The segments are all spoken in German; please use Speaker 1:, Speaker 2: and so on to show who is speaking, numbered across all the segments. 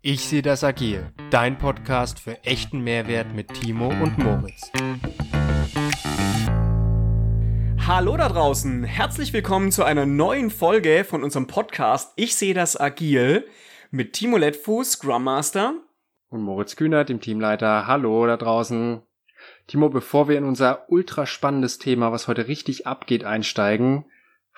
Speaker 1: Ich sehe das agil. Dein Podcast für echten Mehrwert mit Timo und Moritz.
Speaker 2: Hallo da draußen, herzlich willkommen zu einer neuen Folge von unserem Podcast Ich sehe das agil mit Timo Lettfuß, Scrum Master.
Speaker 3: Und Moritz Kühnert, dem Teamleiter. Hallo da draußen. Timo, bevor wir in unser ultra spannendes Thema, was heute richtig abgeht, einsteigen,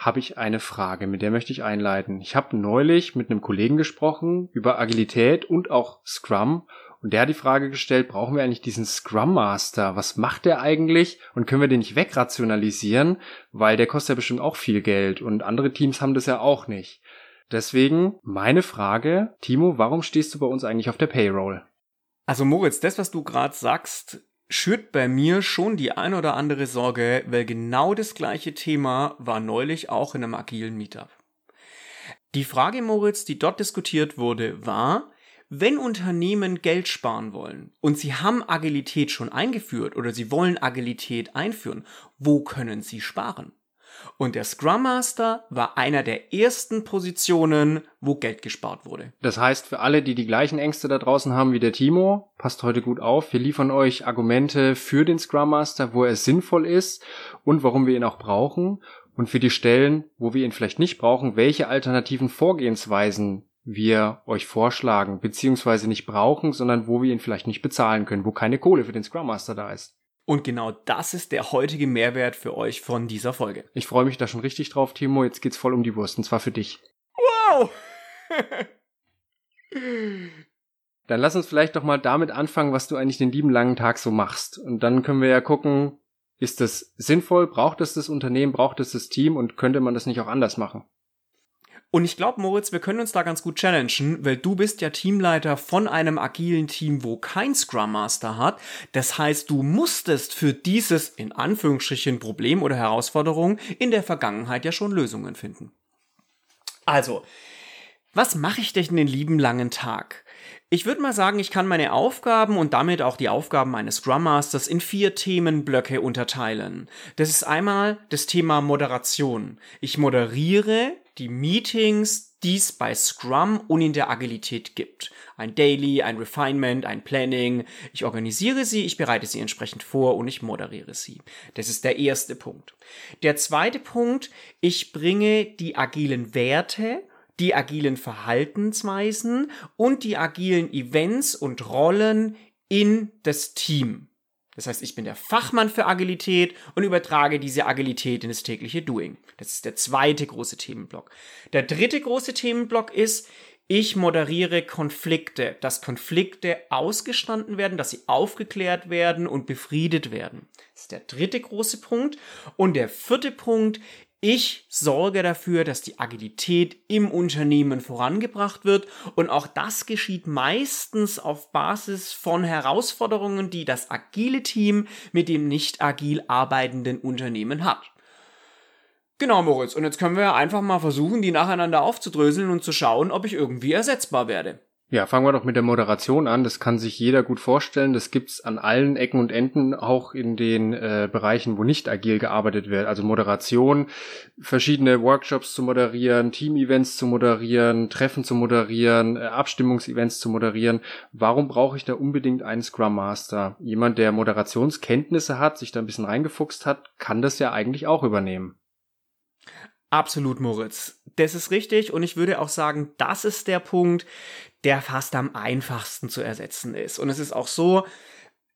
Speaker 3: habe ich eine Frage, mit der möchte ich einleiten. Ich habe neulich mit einem Kollegen gesprochen über Agilität und auch Scrum und der hat die Frage gestellt, brauchen wir eigentlich diesen Scrum Master? Was macht der eigentlich und können wir den nicht wegrationalisieren, weil der kostet ja bestimmt auch viel Geld und andere Teams haben das ja auch nicht. Deswegen meine Frage, Timo, warum stehst du bei uns eigentlich auf der Payroll?
Speaker 2: Also Moritz, das, was du gerade sagst, schürt bei mir schon die ein oder andere Sorge, weil genau das gleiche Thema war neulich auch in einem agilen Meetup. Die Frage, Moritz, die dort diskutiert wurde, war, wenn Unternehmen Geld sparen wollen und sie haben Agilität schon eingeführt oder sie wollen Agilität einführen, wo können sie sparen? Und der Scrum Master war einer der ersten Positionen, wo Geld gespart wurde.
Speaker 3: Das heißt, für alle, die die gleichen Ängste da draußen haben wie der Timo, passt heute gut auf. Wir liefern euch Argumente für den Scrum Master, wo er sinnvoll ist und warum wir ihn auch brauchen. Und für die Stellen, wo wir ihn vielleicht nicht brauchen, welche alternativen Vorgehensweisen wir euch vorschlagen, beziehungsweise nicht brauchen, sondern wo wir ihn vielleicht nicht bezahlen können, wo keine Kohle für den Scrum Master da ist.
Speaker 2: Und genau das ist der heutige Mehrwert für euch von dieser Folge.
Speaker 3: Ich freue mich da schon richtig drauf, Timo. Jetzt geht's voll um die Wurst, und zwar für dich.
Speaker 2: Wow!
Speaker 3: Dann lass uns vielleicht doch mal damit anfangen, was du eigentlich den lieben langen Tag so machst. Und dann können wir ja gucken, ist das sinnvoll? Braucht es das Unternehmen? Braucht es das Team? Und könnte man das nicht auch anders machen?
Speaker 2: Und ich glaube, Moritz, wir können uns da ganz gut challengen, weil du bist ja Teamleiter von einem agilen Team, wo kein Scrum Master hat. Das heißt, du musstest für dieses in Anführungsstrichen Problem oder Herausforderung in der Vergangenheit ja schon Lösungen finden. Also, was mache ich denn den lieben langen Tag? Ich würde mal sagen, ich kann meine Aufgaben und damit auch die Aufgaben meines Scrum Masters in vier Themenblöcke unterteilen. Das ist einmal das Thema Moderation. Ich moderiere die Meetings, die es bei Scrum und in der Agilität gibt. Ein Daily, ein Refinement, ein Planning. Ich organisiere sie, ich bereite sie entsprechend vor und ich moderiere sie. Das ist der erste Punkt. Der zweite Punkt, ich bringe die agilen Werte die agilen Verhaltensweisen und die agilen Events und Rollen in das Team. Das heißt, ich bin der Fachmann für Agilität und übertrage diese Agilität in das tägliche Doing. Das ist der zweite große Themenblock. Der dritte große Themenblock ist, ich moderiere Konflikte, dass Konflikte ausgestanden werden, dass sie aufgeklärt werden und befriedet werden. Das ist der dritte große Punkt. Und der vierte Punkt, ich sorge dafür, dass die Agilität im Unternehmen vorangebracht wird und auch das geschieht meistens auf Basis von Herausforderungen, die das agile Team mit dem nicht agil arbeitenden Unternehmen hat. Genau, Moritz, und jetzt können wir einfach mal versuchen, die nacheinander aufzudröseln und zu schauen, ob ich irgendwie ersetzbar werde.
Speaker 3: Ja, fangen wir doch mit der Moderation an. Das kann sich jeder gut vorstellen. Das gibt's an allen Ecken und Enden, auch in den äh, Bereichen, wo nicht agil gearbeitet wird. Also Moderation, verschiedene Workshops zu moderieren, Team-Events zu moderieren, Treffen zu moderieren, äh, Abstimmungsevents zu moderieren. Warum brauche ich da unbedingt einen Scrum Master? Jemand, der Moderationskenntnisse hat, sich da ein bisschen reingefuchst hat, kann das ja eigentlich auch übernehmen.
Speaker 2: Absolut, Moritz. Das ist richtig und ich würde auch sagen, das ist der Punkt, der fast am einfachsten zu ersetzen ist. Und es ist auch so,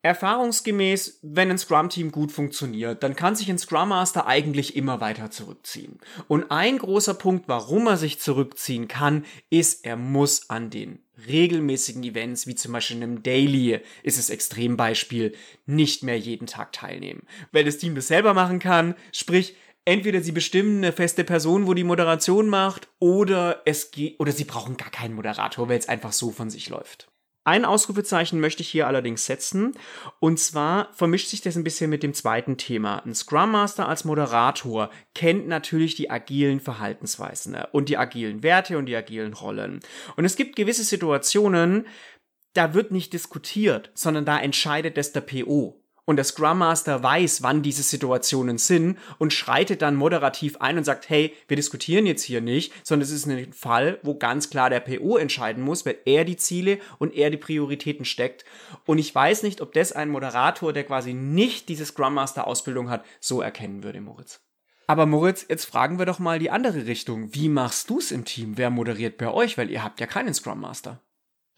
Speaker 2: Erfahrungsgemäß, wenn ein Scrum-Team gut funktioniert, dann kann sich ein Scrum Master eigentlich immer weiter zurückziehen. Und ein großer Punkt, warum er sich zurückziehen kann, ist, er muss an den regelmäßigen Events, wie zum Beispiel einem Daily, ist es Extrembeispiel, nicht mehr jeden Tag teilnehmen. Weil das Team das selber machen kann, sprich, entweder sie bestimmen eine feste Person, wo die Moderation macht, oder es geht, oder sie brauchen gar keinen Moderator, weil es einfach so von sich läuft. Ein Ausrufezeichen möchte ich hier allerdings setzen. Und zwar vermischt sich das ein bisschen mit dem zweiten Thema. Ein Scrum Master als Moderator kennt natürlich die agilen Verhaltensweisen ne? und die agilen Werte und die agilen Rollen. Und es gibt gewisse Situationen, da wird nicht diskutiert, sondern da entscheidet es der PO. Und der Scrum Master weiß, wann diese Situationen sind und schreitet dann moderativ ein und sagt, hey, wir diskutieren jetzt hier nicht, sondern es ist ein Fall, wo ganz klar der PO entscheiden muss, weil er die Ziele und er die Prioritäten steckt. Und ich weiß nicht, ob das ein Moderator, der quasi nicht diese Scrum Master Ausbildung hat, so erkennen würde, Moritz. Aber Moritz, jetzt fragen wir doch mal die andere Richtung. Wie machst du's im Team? Wer moderiert bei euch? Weil ihr habt ja keinen Scrum Master.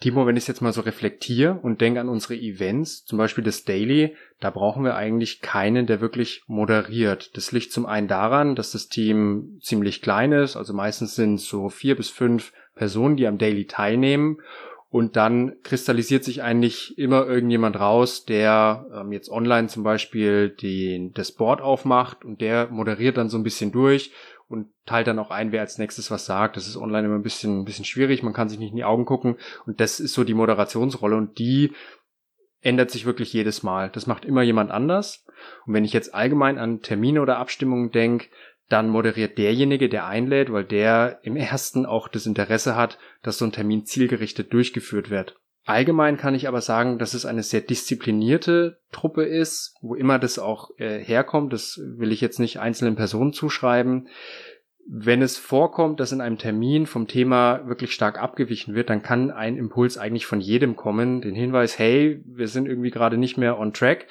Speaker 3: Timo, wenn ich jetzt mal so reflektiere und denke an unsere Events, zum Beispiel das Daily, da brauchen wir eigentlich keinen, der wirklich moderiert. Das liegt zum einen daran, dass das Team ziemlich klein ist, also meistens sind es so vier bis fünf Personen, die am Daily teilnehmen. Und dann kristallisiert sich eigentlich immer irgendjemand raus, der ähm, jetzt online zum Beispiel den, das Board aufmacht und der moderiert dann so ein bisschen durch und teilt dann auch ein, wer als nächstes was sagt. Das ist online immer ein bisschen, ein bisschen schwierig. Man kann sich nicht in die Augen gucken. Und das ist so die Moderationsrolle. Und die ändert sich wirklich jedes Mal. Das macht immer jemand anders. Und wenn ich jetzt allgemein an Termine oder Abstimmungen denke, dann moderiert derjenige, der einlädt, weil der im ersten auch das Interesse hat, dass so ein Termin zielgerichtet durchgeführt wird. Allgemein kann ich aber sagen, dass es eine sehr disziplinierte Truppe ist, wo immer das auch äh, herkommt. Das will ich jetzt nicht einzelnen Personen zuschreiben. Wenn es vorkommt, dass in einem Termin vom Thema wirklich stark abgewichen wird, dann kann ein Impuls eigentlich von jedem kommen. Den Hinweis, hey, wir sind irgendwie gerade nicht mehr on track.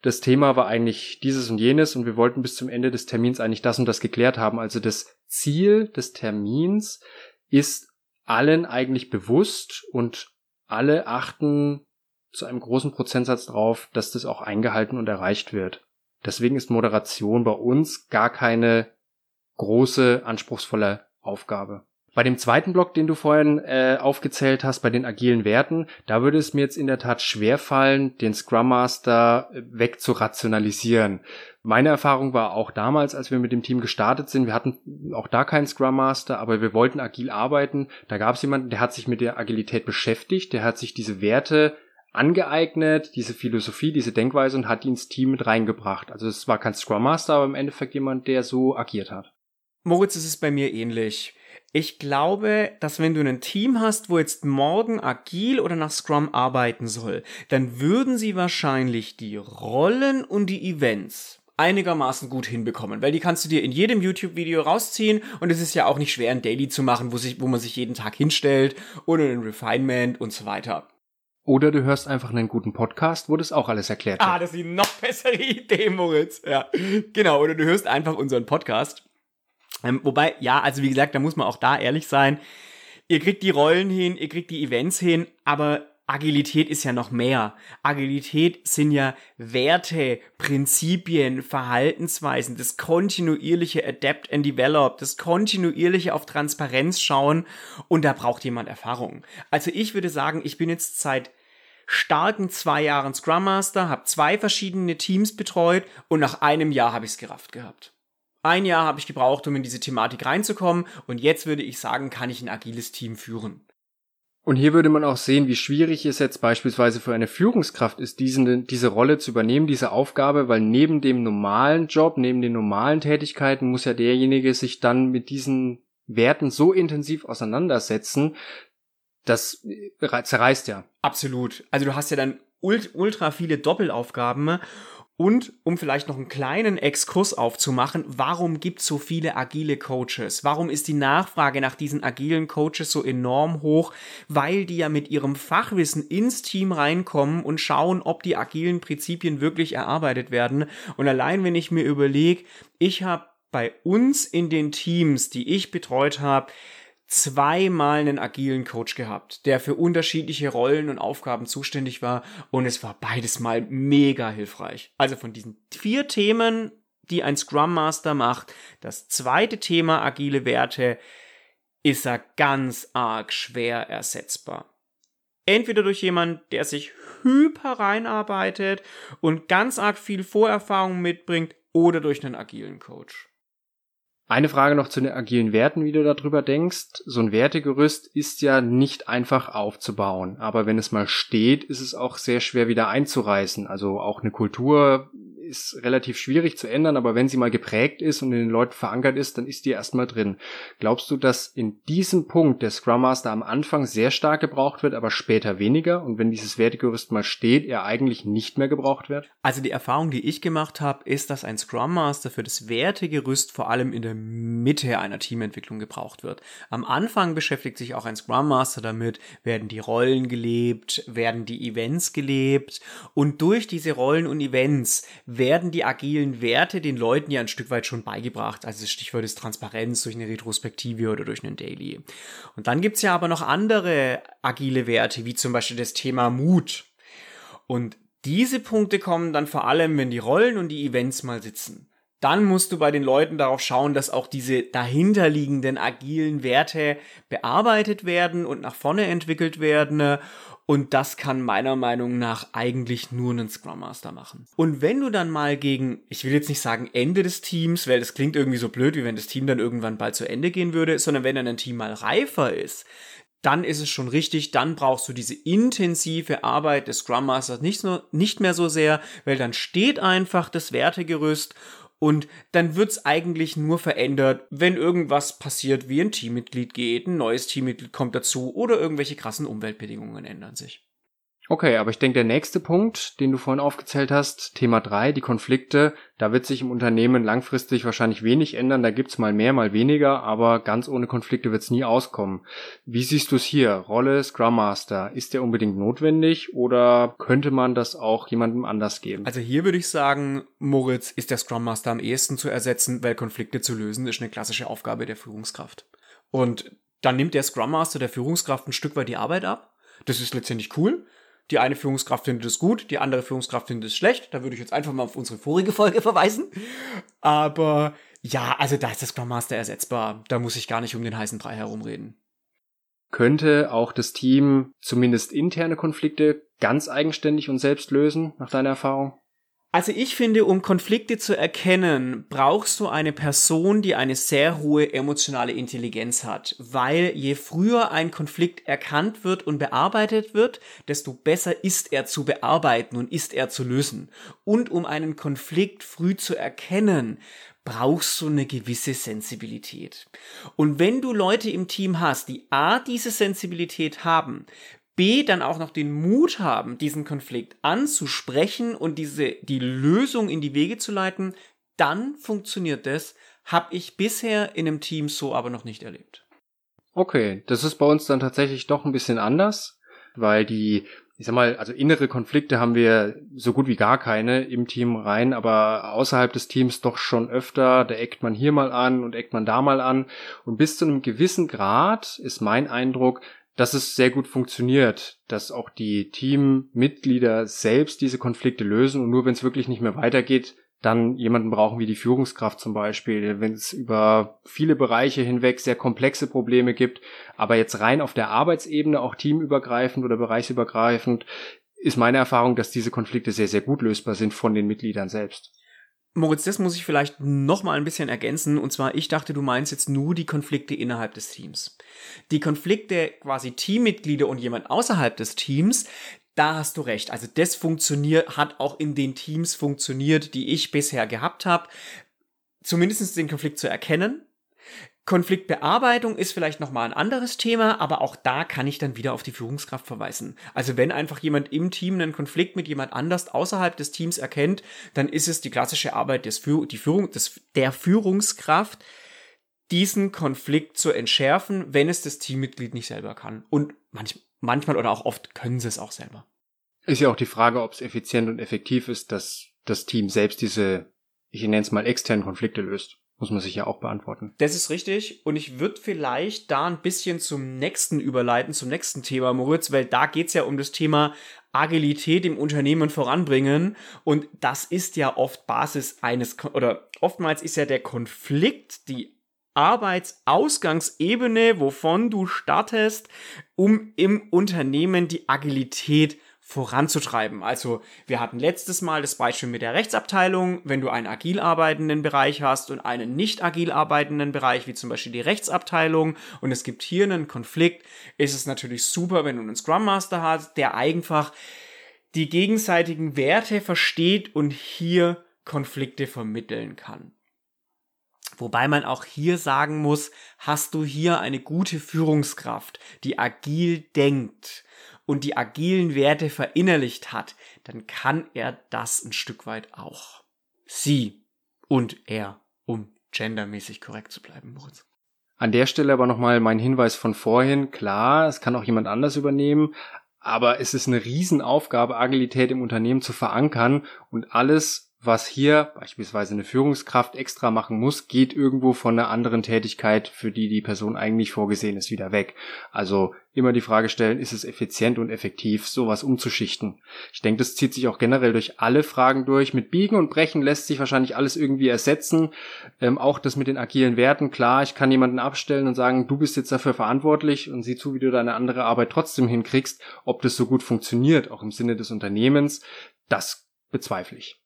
Speaker 3: Das Thema war eigentlich dieses und jenes und wir wollten bis zum Ende des Termins eigentlich das und das geklärt haben. Also das Ziel des Termins ist allen eigentlich bewusst und alle achten zu einem großen Prozentsatz drauf, dass das auch eingehalten und erreicht wird. Deswegen ist Moderation bei uns gar keine große, anspruchsvolle Aufgabe. Bei dem zweiten Block, den du vorhin äh, aufgezählt hast, bei den agilen Werten, da würde es mir jetzt in der Tat schwerfallen, den Scrum Master äh, wegzurationalisieren. Meine Erfahrung war auch damals, als wir mit dem Team gestartet sind, wir hatten auch da keinen Scrum Master, aber wir wollten agil arbeiten. Da gab es jemanden, der hat sich mit der Agilität beschäftigt, der hat sich diese Werte angeeignet, diese Philosophie, diese Denkweise und hat die ins Team mit reingebracht. Also es war kein Scrum Master, aber im Endeffekt jemand, der so agiert hat.
Speaker 2: Moritz, es ist bei mir ähnlich. Ich glaube, dass wenn du ein Team hast, wo jetzt morgen agil oder nach Scrum arbeiten soll, dann würden sie wahrscheinlich die Rollen und die Events einigermaßen gut hinbekommen, weil die kannst du dir in jedem YouTube-Video rausziehen und es ist ja auch nicht schwer, ein Daily zu machen, wo, sich, wo man sich jeden Tag hinstellt oder ein Refinement und so weiter.
Speaker 3: Oder du hörst einfach einen guten Podcast, wo das auch alles erklärt
Speaker 2: wird. Ah, das ist die noch bessere Idee, Moritz. Ja, genau. Oder du hörst einfach unseren Podcast ähm, wobei, ja, also wie gesagt, da muss man auch da ehrlich sein. Ihr kriegt die Rollen hin, ihr kriegt die Events hin, aber Agilität ist ja noch mehr. Agilität sind ja Werte, Prinzipien, Verhaltensweisen, das kontinuierliche Adapt and Develop, das kontinuierliche auf Transparenz schauen und da braucht jemand Erfahrung. Also ich würde sagen, ich bin jetzt seit starken zwei Jahren Scrum Master, habe zwei verschiedene Teams betreut und nach einem Jahr habe ich es gerafft gehabt. Ein Jahr habe ich gebraucht, um in diese Thematik reinzukommen und jetzt würde ich sagen, kann ich ein agiles Team führen.
Speaker 3: Und hier würde man auch sehen, wie schwierig es jetzt beispielsweise für eine Führungskraft ist, diesen, diese Rolle zu übernehmen, diese Aufgabe, weil neben dem normalen Job, neben den normalen Tätigkeiten muss ja derjenige sich dann mit diesen Werten so intensiv auseinandersetzen, das zerreißt ja.
Speaker 2: Absolut. Also du hast ja dann ultra viele Doppelaufgaben und um vielleicht noch einen kleinen Exkurs aufzumachen, warum gibt es so viele agile Coaches? Warum ist die Nachfrage nach diesen agilen Coaches so enorm hoch? Weil die ja mit ihrem Fachwissen ins Team reinkommen und schauen, ob die agilen Prinzipien wirklich erarbeitet werden. Und allein wenn ich mir überlege, ich habe bei uns in den Teams, die ich betreut habe, zweimal einen agilen Coach gehabt, der für unterschiedliche Rollen und Aufgaben zuständig war und es war beides mal mega hilfreich. Also von diesen vier Themen, die ein Scrum Master macht, das zweite Thema agile Werte ist er ganz arg schwer ersetzbar. Entweder durch jemanden, der sich hyper reinarbeitet und ganz arg viel Vorerfahrung mitbringt, oder durch einen agilen Coach.
Speaker 3: Eine Frage noch zu den agilen Werten, wie du darüber denkst. So ein Wertegerüst ist ja nicht einfach aufzubauen, aber wenn es mal steht, ist es auch sehr schwer wieder einzureißen. Also auch eine Kultur ist relativ schwierig zu ändern, aber wenn sie mal geprägt ist und in den Leuten verankert ist, dann ist die erstmal drin. Glaubst du, dass in diesem Punkt der Scrum Master am Anfang sehr stark gebraucht wird, aber später weniger und wenn dieses Wertegerüst mal steht, er eigentlich nicht mehr gebraucht wird?
Speaker 2: Also die Erfahrung, die ich gemacht habe, ist, dass ein Scrum Master für das Wertegerüst vor allem in der Mitte einer Teamentwicklung gebraucht wird. Am Anfang beschäftigt sich auch ein Scrum Master damit, werden die Rollen gelebt, werden die Events gelebt und durch diese Rollen und Events werden die agilen Werte den Leuten ja ein Stück weit schon beigebracht. Also das Stichwort ist Transparenz durch eine Retrospektive oder durch einen Daily. Und dann gibt's ja aber noch andere agile Werte, wie zum Beispiel das Thema Mut. Und diese Punkte kommen dann vor allem, wenn die Rollen und die Events mal sitzen dann musst du bei den Leuten darauf schauen, dass auch diese dahinterliegenden agilen Werte bearbeitet werden und nach vorne entwickelt werden. Und das kann meiner Meinung nach eigentlich nur ein Scrum Master machen. Und wenn du dann mal gegen, ich will jetzt nicht sagen Ende des Teams, weil das klingt irgendwie so blöd, wie wenn das Team dann irgendwann bald zu Ende gehen würde, sondern wenn dann ein Team mal reifer ist, dann ist es schon richtig, dann brauchst du diese intensive Arbeit des Scrum Masters nicht, nur, nicht mehr so sehr, weil dann steht einfach das Wertegerüst und dann wird's eigentlich nur verändert, wenn irgendwas passiert, wie ein Teammitglied geht, ein neues Teammitglied kommt dazu oder irgendwelche krassen Umweltbedingungen ändern sich.
Speaker 3: Okay, aber ich denke, der nächste Punkt, den du vorhin aufgezählt hast, Thema drei, die Konflikte, da wird sich im Unternehmen langfristig wahrscheinlich wenig ändern. Da gibt's mal mehr, mal weniger, aber ganz ohne Konflikte wird's nie auskommen. Wie siehst du es hier? Rolle Scrum Master, ist der unbedingt notwendig oder könnte man das auch jemandem anders geben?
Speaker 2: Also hier würde ich sagen, Moritz ist der Scrum Master am ehesten zu ersetzen, weil Konflikte zu lösen ist eine klassische Aufgabe der Führungskraft. Und dann nimmt der Scrum Master der Führungskraft ein Stück weit die Arbeit ab. Das ist letztendlich cool. Die eine Führungskraft findet es gut, die andere Führungskraft findet es schlecht. Da würde ich jetzt einfach mal auf unsere vorige Folge verweisen. Aber ja, also da ist das Scrum Master ersetzbar. Da muss ich gar nicht um den heißen Brei herumreden.
Speaker 3: Könnte auch das Team zumindest interne Konflikte ganz eigenständig und selbst lösen, nach deiner Erfahrung?
Speaker 2: Also ich finde, um Konflikte zu erkennen, brauchst du eine Person, die eine sehr hohe emotionale Intelligenz hat. Weil je früher ein Konflikt erkannt wird und bearbeitet wird, desto besser ist er zu bearbeiten und ist er zu lösen. Und um einen Konflikt früh zu erkennen, brauchst du eine gewisse Sensibilität. Und wenn du Leute im Team hast, die A, diese Sensibilität haben, B dann auch noch den Mut haben, diesen Konflikt anzusprechen und diese die Lösung in die Wege zu leiten, dann funktioniert das. Hab ich bisher in einem Team so aber noch nicht erlebt.
Speaker 3: Okay, das ist bei uns dann tatsächlich doch ein bisschen anders, weil die, ich sag mal, also innere Konflikte haben wir so gut wie gar keine im Team rein, aber außerhalb des Teams doch schon öfter. Da eckt man hier mal an und eckt man da mal an. Und bis zu einem gewissen Grad ist mein Eindruck, dass es sehr gut funktioniert, dass auch die Teammitglieder selbst diese Konflikte lösen und nur wenn es wirklich nicht mehr weitergeht, dann jemanden brauchen wie die Führungskraft zum Beispiel, wenn es über viele Bereiche hinweg sehr komplexe Probleme gibt, aber jetzt rein auf der Arbeitsebene auch teamübergreifend oder bereichsübergreifend ist meine Erfahrung, dass diese Konflikte sehr, sehr gut lösbar sind von den Mitgliedern selbst.
Speaker 2: Moritz, das muss ich vielleicht noch mal ein bisschen ergänzen. Und zwar, ich dachte, du meinst jetzt nur die Konflikte innerhalb des Teams. Die Konflikte quasi Teammitglieder und jemand außerhalb des Teams, da hast du recht. Also das funktioniert, hat auch in den Teams funktioniert, die ich bisher gehabt habe. Zumindest den Konflikt zu erkennen, Konfliktbearbeitung ist vielleicht nochmal ein anderes Thema, aber auch da kann ich dann wieder auf die Führungskraft verweisen. Also wenn einfach jemand im Team einen Konflikt mit jemand anders außerhalb des Teams erkennt, dann ist es die klassische Arbeit des, Führ die Führung, des, der Führungskraft, diesen Konflikt zu entschärfen, wenn es das Teammitglied nicht selber kann. Und manch, manchmal oder auch oft können sie es auch selber.
Speaker 3: Ist ja auch die Frage, ob es effizient und effektiv ist, dass das Team selbst diese, ich nenne es mal, externen Konflikte löst. Muss man sich ja auch beantworten.
Speaker 2: Das ist richtig. Und ich würde vielleicht da ein bisschen zum nächsten überleiten, zum nächsten Thema, Moritz, weil da geht's ja um das Thema Agilität im Unternehmen voranbringen. Und das ist ja oft Basis eines, oder oftmals ist ja der Konflikt die Arbeitsausgangsebene, wovon du startest, um im Unternehmen die Agilität voranzutreiben. Also wir hatten letztes Mal das Beispiel mit der Rechtsabteilung. Wenn du einen agil arbeitenden Bereich hast und einen nicht agil arbeitenden Bereich, wie zum Beispiel die Rechtsabteilung, und es gibt hier einen Konflikt, ist es natürlich super, wenn du einen Scrum Master hast, der einfach die gegenseitigen Werte versteht und hier Konflikte vermitteln kann. Wobei man auch hier sagen muss, hast du hier eine gute Führungskraft, die agil denkt und die agilen Werte verinnerlicht hat, dann kann er das ein Stück weit auch. Sie und er, um gendermäßig korrekt zu bleiben, Moritz.
Speaker 3: An der Stelle aber nochmal mein Hinweis von vorhin. Klar, es kann auch jemand anders übernehmen, aber es ist eine Riesenaufgabe, Agilität im Unternehmen zu verankern und alles was hier beispielsweise eine Führungskraft extra machen muss, geht irgendwo von einer anderen Tätigkeit, für die die Person eigentlich vorgesehen ist, wieder weg. Also immer die Frage stellen, ist es effizient und effektiv, sowas umzuschichten? Ich denke, das zieht sich auch generell durch alle Fragen durch. Mit Biegen und Brechen lässt sich wahrscheinlich alles irgendwie ersetzen. Ähm, auch das mit den agilen Werten, klar, ich kann jemanden abstellen und sagen, du bist jetzt dafür verantwortlich und sieh zu, wie du deine andere Arbeit trotzdem hinkriegst. Ob das so gut funktioniert, auch im Sinne des Unternehmens, das bezweifle ich.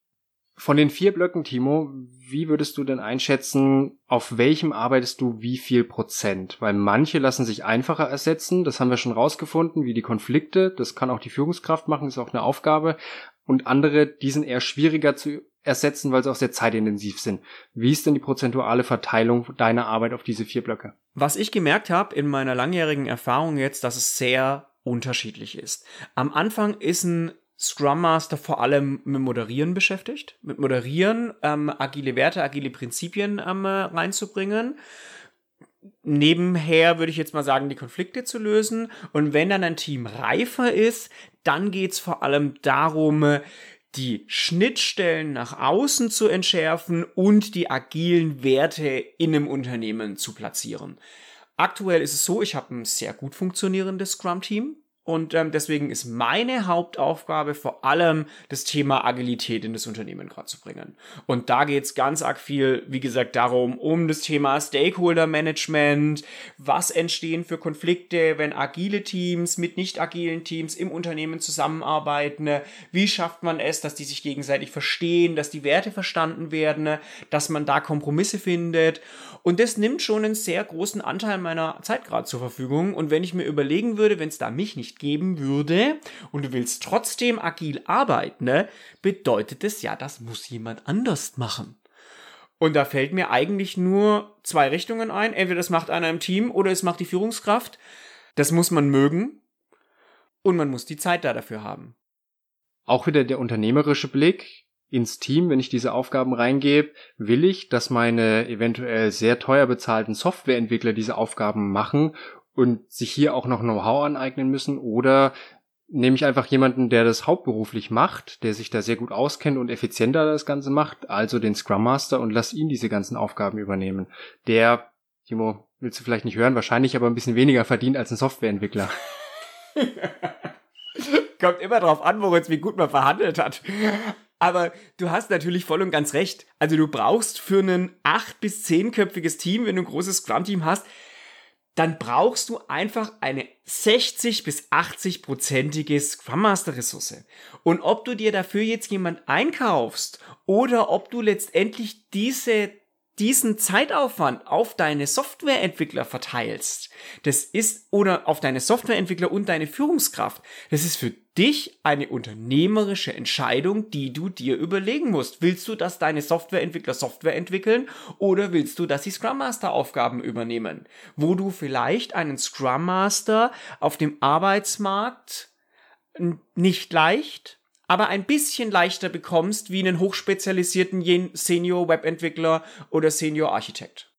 Speaker 3: Von den vier Blöcken, Timo, wie würdest du denn einschätzen, auf welchem arbeitest du wie viel Prozent? Weil manche lassen sich einfacher ersetzen, das haben wir schon rausgefunden, wie die Konflikte, das kann auch die Führungskraft machen, ist auch eine Aufgabe. Und andere, die sind eher schwieriger zu ersetzen, weil sie auch sehr zeitintensiv sind. Wie ist denn die prozentuale Verteilung deiner Arbeit auf diese vier Blöcke?
Speaker 2: Was ich gemerkt habe in meiner langjährigen Erfahrung jetzt, dass es sehr unterschiedlich ist. Am Anfang ist ein Scrum Master vor allem mit Moderieren beschäftigt, mit Moderieren, ähm, agile Werte, agile Prinzipien ähm, reinzubringen. Nebenher würde ich jetzt mal sagen, die Konflikte zu lösen. Und wenn dann ein Team reifer ist, dann geht's vor allem darum, die Schnittstellen nach außen zu entschärfen und die agilen Werte in einem Unternehmen zu platzieren. Aktuell ist es so, ich habe ein sehr gut funktionierendes Scrum-Team. Und ähm, deswegen ist meine Hauptaufgabe vor allem das Thema Agilität in das Unternehmen gerade zu bringen. Und da geht's ganz arg viel, wie gesagt, darum, um das Thema Stakeholder Management, was entstehen für Konflikte, wenn agile Teams mit nicht agilen Teams im Unternehmen zusammenarbeiten, wie schafft man es, dass die sich gegenseitig verstehen, dass die Werte verstanden werden, dass man da Kompromisse findet. Und das nimmt schon einen sehr großen Anteil meiner Zeit gerade zur Verfügung. Und wenn ich mir überlegen würde, wenn es da mich nicht geben würde und du willst trotzdem agil arbeiten, ne, bedeutet es ja, das muss jemand anders machen. Und da fällt mir eigentlich nur zwei Richtungen ein. Entweder das macht einer im Team oder es macht die Führungskraft. Das muss man mögen und man muss die Zeit da dafür haben.
Speaker 3: Auch wieder der unternehmerische Blick ins Team, wenn ich diese Aufgaben reingebe, will ich, dass meine eventuell sehr teuer bezahlten Softwareentwickler diese Aufgaben machen und sich hier auch noch Know-how aneignen müssen oder nehme ich einfach jemanden, der das hauptberuflich macht, der sich da sehr gut auskennt und effizienter das Ganze macht, also den Scrum Master und lass ihn diese ganzen Aufgaben übernehmen. Der, Timo, willst du vielleicht nicht hören, wahrscheinlich aber ein bisschen weniger verdient als ein Softwareentwickler.
Speaker 2: Kommt immer drauf an, Moritz, wie gut man verhandelt hat. Aber du hast natürlich voll und ganz recht. Also du brauchst für ein acht bis zehnköpfiges Team, wenn du ein großes Scrum-Team hast, dann brauchst du einfach eine 60 bis 80 prozentige Scrum Master Ressource. Und ob du dir dafür jetzt jemand einkaufst oder ob du letztendlich diese diesen Zeitaufwand auf deine Softwareentwickler verteilst, das ist, oder auf deine Softwareentwickler und deine Führungskraft, das ist für dich eine unternehmerische Entscheidung, die du dir überlegen musst. Willst du, dass deine Softwareentwickler Software entwickeln oder willst du, dass sie Scrum Master Aufgaben übernehmen? Wo du vielleicht einen Scrum Master auf dem Arbeitsmarkt nicht leicht aber ein bisschen leichter bekommst wie einen hochspezialisierten Senior Webentwickler oder Senior Architekt.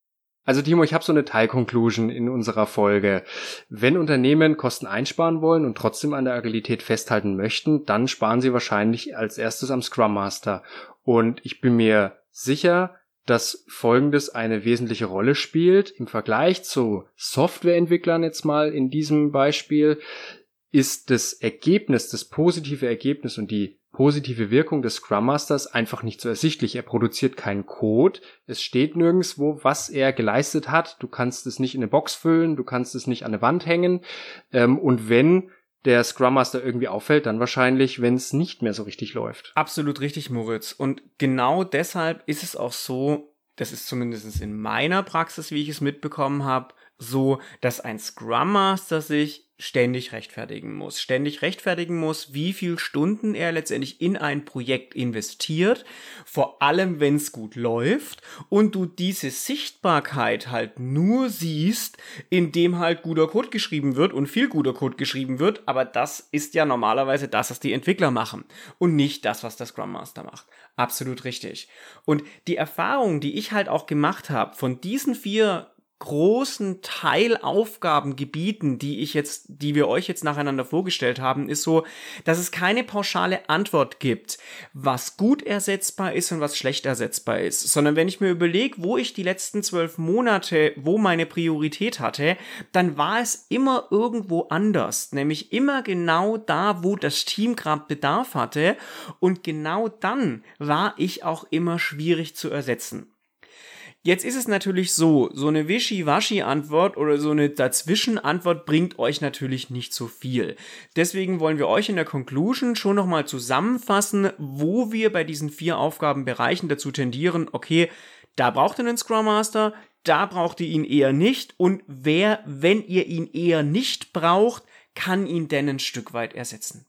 Speaker 3: Also Timo, ich habe so eine Teilconclusion in unserer Folge. Wenn Unternehmen Kosten einsparen wollen und trotzdem an der Agilität festhalten möchten, dann sparen sie wahrscheinlich als erstes am Scrum Master. Und ich bin mir sicher, dass Folgendes eine wesentliche Rolle spielt im Vergleich zu Softwareentwicklern jetzt mal in diesem Beispiel ist das Ergebnis, das positive Ergebnis und die positive Wirkung des Scrum Masters einfach nicht so ersichtlich. Er produziert keinen Code. Es steht nirgendswo, was er geleistet hat. Du kannst es nicht in eine Box füllen. Du kannst es nicht an eine Wand hängen. Ähm, und wenn der Scrum Master irgendwie auffällt, dann wahrscheinlich, wenn es nicht mehr so richtig läuft.
Speaker 2: Absolut richtig, Moritz. Und genau deshalb ist es auch so, das ist zumindest in meiner Praxis, wie ich es mitbekommen habe, so, dass ein Scrum Master sich ständig rechtfertigen muss. Ständig rechtfertigen muss, wie viel Stunden er letztendlich in ein Projekt investiert, vor allem wenn es gut läuft und du diese Sichtbarkeit halt nur siehst, indem halt guter Code geschrieben wird und viel guter Code geschrieben wird, aber das ist ja normalerweise das, was die Entwickler machen und nicht das, was der Scrum Master macht. Absolut richtig. Und die Erfahrung, die ich halt auch gemacht habe von diesen vier großen Teilaufgabengebieten, die ich jetzt, die wir euch jetzt nacheinander vorgestellt haben, ist so, dass es keine pauschale Antwort gibt, was gut ersetzbar ist und was schlecht ersetzbar ist, sondern wenn ich mir überlege, wo ich die letzten zwölf Monate, wo meine Priorität hatte, dann war es immer irgendwo anders, nämlich immer genau da, wo das Team gerade Bedarf hatte. Und genau dann war ich auch immer schwierig zu ersetzen. Jetzt ist es natürlich so, so eine Wischi-Waschi-Antwort oder so eine Dazwischen-Antwort bringt euch natürlich nicht so viel. Deswegen wollen wir euch in der Conclusion schon nochmal zusammenfassen, wo wir bei diesen vier Aufgabenbereichen dazu tendieren, okay, da braucht ihr einen Scrum Master, da braucht ihr ihn eher nicht und wer, wenn ihr ihn eher nicht braucht, kann ihn denn ein Stück weit ersetzen.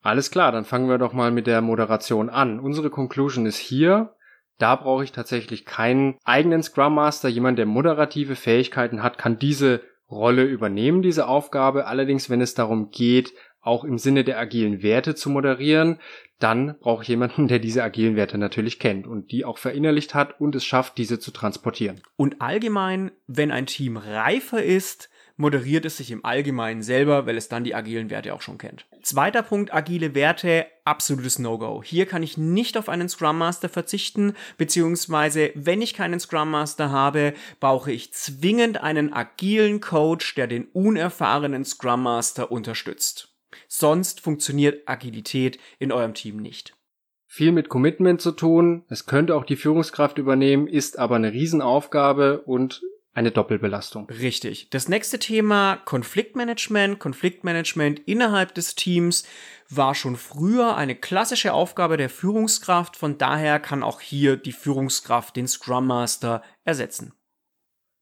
Speaker 3: Alles klar, dann fangen wir doch mal mit der Moderation an. Unsere Conclusion ist hier, da brauche ich tatsächlich keinen eigenen Scrum Master. Jemand, der moderative Fähigkeiten hat, kann diese Rolle übernehmen, diese Aufgabe. Allerdings, wenn es darum geht, auch im Sinne der agilen Werte zu moderieren, dann brauche ich jemanden, der diese agilen Werte natürlich kennt und die auch verinnerlicht hat und es schafft, diese zu transportieren.
Speaker 2: Und allgemein, wenn ein Team reifer ist, moderiert es sich im Allgemeinen selber, weil es dann die agilen Werte auch schon kennt. Zweiter Punkt, agile Werte, absolutes No-Go. Hier kann ich nicht auf einen Scrum Master verzichten, beziehungsweise wenn ich keinen Scrum Master habe, brauche ich zwingend einen agilen Coach, der den unerfahrenen Scrum Master unterstützt. Sonst funktioniert Agilität in eurem Team nicht
Speaker 3: viel mit Commitment zu tun. Es könnte auch die Führungskraft übernehmen, ist aber eine Riesenaufgabe und eine Doppelbelastung.
Speaker 2: Richtig. Das nächste Thema Konfliktmanagement. Konfliktmanagement innerhalb des Teams war schon früher eine klassische Aufgabe der Führungskraft. Von daher kann auch hier die Führungskraft den Scrum Master ersetzen.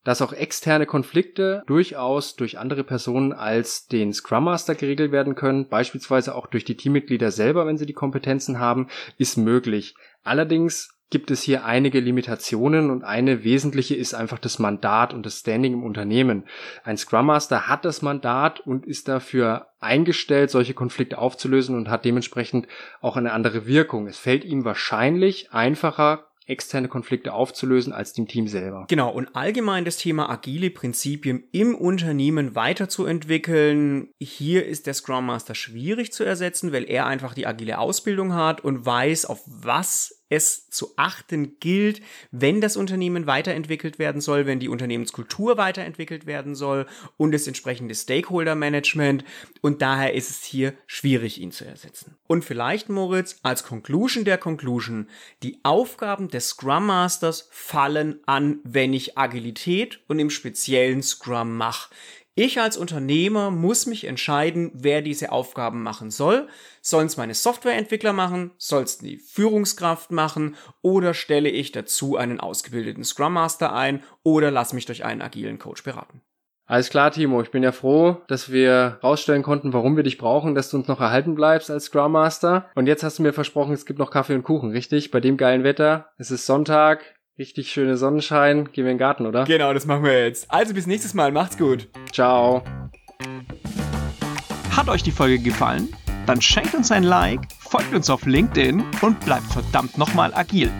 Speaker 3: Dass auch externe Konflikte durchaus durch andere Personen als den Scrum Master geregelt werden können, beispielsweise auch durch die Teammitglieder selber, wenn sie die Kompetenzen haben, ist möglich. Allerdings gibt es hier einige Limitationen und eine wesentliche ist einfach das Mandat und das Standing im Unternehmen. Ein Scrum Master hat das Mandat und ist dafür eingestellt, solche Konflikte aufzulösen und hat dementsprechend auch eine andere Wirkung. Es fällt ihm wahrscheinlich einfacher, externe Konflikte aufzulösen als dem Team selber.
Speaker 2: Genau, und allgemein das Thema agile Prinzipien im Unternehmen weiterzuentwickeln. Hier ist der Scrum Master schwierig zu ersetzen, weil er einfach die agile Ausbildung hat und weiß, auf was es zu achten gilt, wenn das Unternehmen weiterentwickelt werden soll, wenn die Unternehmenskultur weiterentwickelt werden soll und das entsprechende Stakeholder-Management. Und daher ist es hier schwierig, ihn zu ersetzen. Und vielleicht, Moritz, als Conclusion der Conclusion, die Aufgaben des Scrum Masters fallen an, wenn ich Agilität und im speziellen Scrum mache. Ich als Unternehmer muss mich entscheiden, wer diese Aufgaben machen soll. Sollen es meine Softwareentwickler machen? Soll es die Führungskraft machen? Oder stelle ich dazu einen ausgebildeten Scrum Master ein? Oder lass mich durch einen agilen Coach beraten?
Speaker 3: Alles klar, Timo. Ich bin ja froh, dass wir rausstellen konnten, warum wir dich brauchen, dass du uns noch erhalten bleibst als Scrum Master. Und jetzt hast du mir versprochen, es gibt noch Kaffee und Kuchen, richtig? Bei dem geilen Wetter. Es ist Sonntag. Richtig schöne Sonnenschein. Gehen wir in den Garten, oder?
Speaker 2: Genau, das machen wir jetzt. Also bis nächstes Mal. Macht's gut.
Speaker 3: Ciao.
Speaker 2: Hat euch die Folge gefallen? Dann schenkt uns ein Like, folgt uns auf LinkedIn und bleibt verdammt nochmal agil.